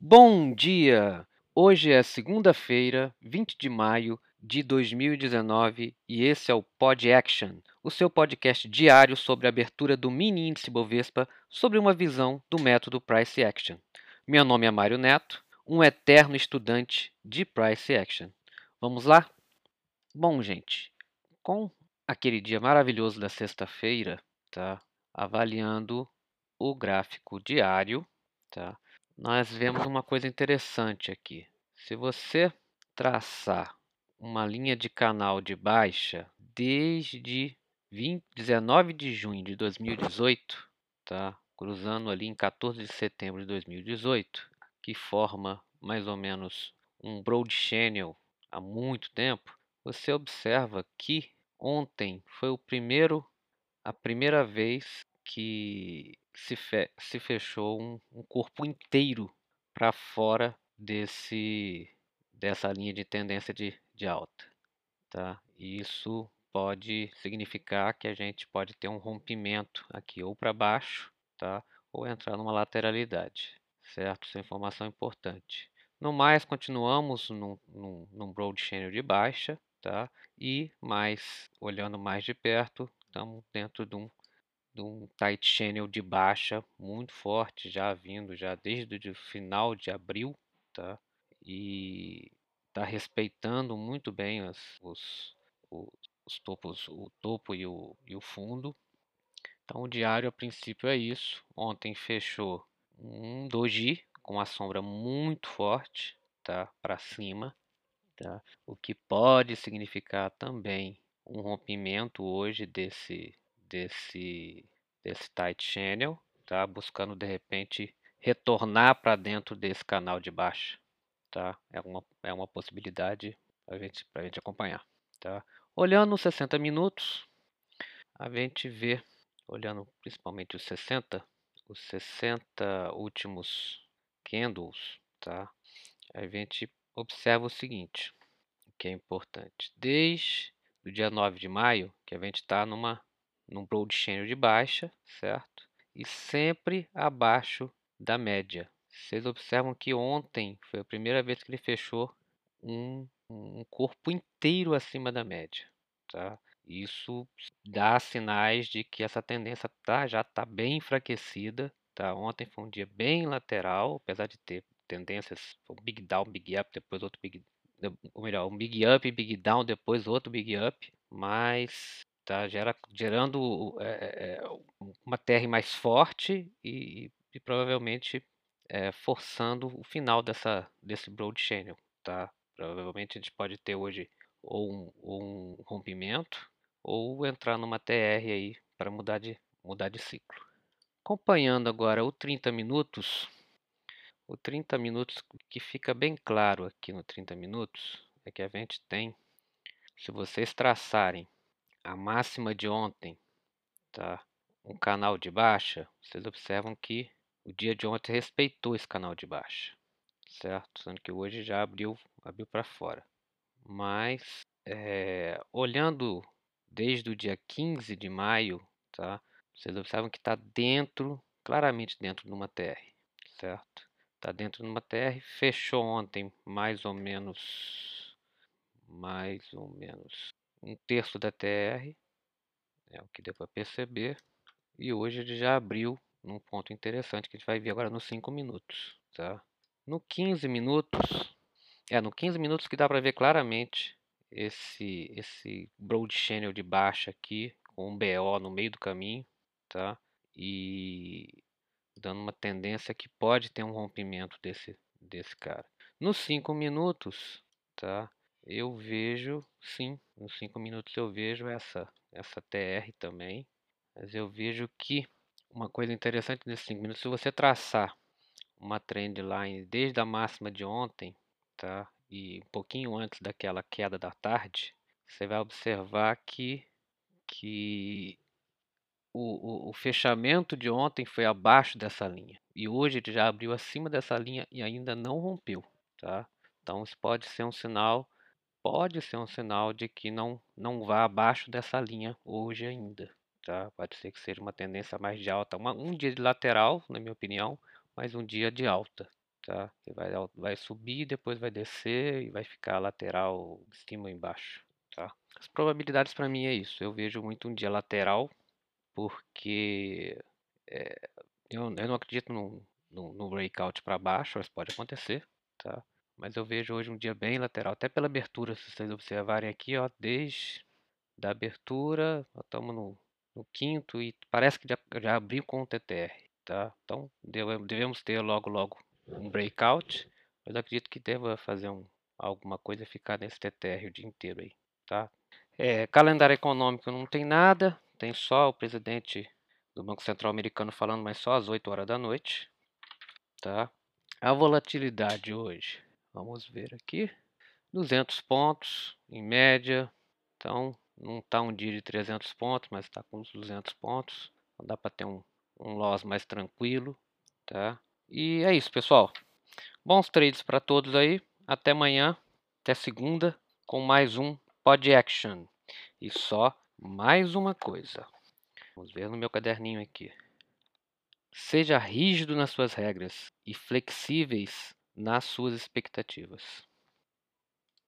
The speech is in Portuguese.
Bom dia! Hoje é segunda-feira, 20 de maio de 2019 e esse é o Pod Action, o seu podcast diário sobre a abertura do mini índice Bovespa sobre uma visão do método Price Action. Meu nome é Mário Neto, um eterno estudante de Price Action. Vamos lá? Bom, gente, com aquele dia maravilhoso da sexta-feira, tá? Avaliando o gráfico diário, tá? Nós vemos uma coisa interessante aqui. Se você traçar uma linha de canal de baixa desde 20, 19 de junho de 2018, tá? cruzando ali em 14 de setembro de 2018, que forma mais ou menos um broad channel há muito tempo, você observa que ontem foi o primeiro, a primeira vez que se, fe se fechou um, um corpo inteiro para fora desse dessa linha de tendência de, de alta, tá? Isso pode significar que a gente pode ter um rompimento aqui ou para baixo, tá? Ou entrar numa lateralidade, certo? Essa informação é importante. No mais, continuamos num, num, num broad channel de baixa, tá? E mais, olhando mais de perto, estamos dentro de um de um tight channel de baixa muito forte, já vindo já desde o final de abril, tá? E está respeitando muito bem as, os, os, os, topos, o topo e o, e o fundo. Então o diário a princípio é isso. Ontem fechou um doji com a sombra muito forte, tá? Para cima, tá? O que pode significar também um rompimento hoje desse desse desse tight channel, tá? Buscando de repente retornar para dentro desse canal de baixa, tá? É uma, é uma possibilidade para gente, a gente acompanhar, tá? Olhando os 60 minutos, a gente vê, olhando principalmente os 60, os 60 últimos candles, tá? A gente observa o seguinte, que é importante. Desde o dia 9 de maio, que a gente está numa num broad channel de baixa, certo? E sempre abaixo da média. Vocês observam que ontem foi a primeira vez que ele fechou um, um corpo inteiro acima da média, tá? Isso dá sinais de que essa tendência tá, já está bem enfraquecida. Tá? Ontem foi um dia bem lateral, apesar de ter tendências, um big down, big up, depois outro big, ou melhor, um big up, big down, depois outro big up, mas tá? Gera, gerando é, uma TR mais forte e, e provavelmente é, forçando o final dessa, desse broad channel. Tá? Provavelmente a gente pode ter hoje ou um, ou um rompimento ou entrar numa TR aí para mudar de, mudar de ciclo. Acompanhando agora o 30 minutos, o 30 minutos que fica bem claro aqui no 30 minutos é que a gente tem, se vocês traçarem a máxima de ontem, tá? Um canal de baixa, vocês observam que o dia de ontem respeitou esse canal de baixa, certo? Sendo que hoje já abriu, abriu para fora. Mas, é, olhando desde o dia 15 de maio, tá? Vocês observam que está dentro, claramente dentro de uma TR, certo? Está dentro de uma TR, fechou ontem mais ou menos, mais ou menos um terço da TR, é o que deu para perceber. E hoje ele já abriu num ponto interessante que a gente vai ver agora nos 5 minutos. Tá? No 15 minutos, é no 15 minutos que dá para ver claramente esse, esse broad channel de baixa aqui, com um BO no meio do caminho, tá? E dando uma tendência que pode ter um rompimento desse, desse cara. Nos 5 minutos, tá? Eu vejo, sim, nos 5 minutos eu vejo essa, essa TR também. Mas eu vejo que uma coisa interessante nesses 5 minutos, se você traçar uma trend line desde a máxima de ontem, tá? E um pouquinho antes daquela queda da tarde, você vai observar que, que o, o, o, fechamento de ontem foi abaixo dessa linha. E hoje ele já abriu acima dessa linha e ainda não rompeu. Tá? Então isso pode ser um sinal pode ser um sinal de que não, não vá abaixo dessa linha hoje ainda. Tá? Pode ser que seja uma tendência mais de alta. Uma, um dia de lateral, na minha opinião, mas um dia de alta. tá? vai, vai subir, depois vai descer e vai ficar lateral de cima e embaixo, tá? As probabilidades para mim é isso. Eu vejo muito um dia lateral, porque é, eu, eu não acredito no, no, no breakout para baixo, mas pode acontecer, tá? Mas eu vejo hoje um dia bem lateral, até pela abertura, se vocês observarem aqui, ó, desde da abertura, estamos no, no, quinto e parece que já, já abriu com o TTR, tá? Então devemos ter logo logo um breakout, mas acredito que deva fazer um, alguma coisa ficar nesse TTR o dia inteiro aí, tá? É, calendário econômico não tem nada, tem só o presidente do Banco Central americano falando, mas só às 8 horas da noite, tá? A volatilidade hoje, vamos ver aqui, 200 pontos em média, então não está um dia de 300 pontos, mas está com uns 200 pontos, então dá para ter um, um loss mais tranquilo, tá? E é isso, pessoal. Bons trades para todos aí. Até amanhã, até segunda, com mais um Pod Action. E só mais uma coisa. Vamos ver no meu caderninho aqui. Seja rígido nas suas regras e flexíveis nas suas expectativas.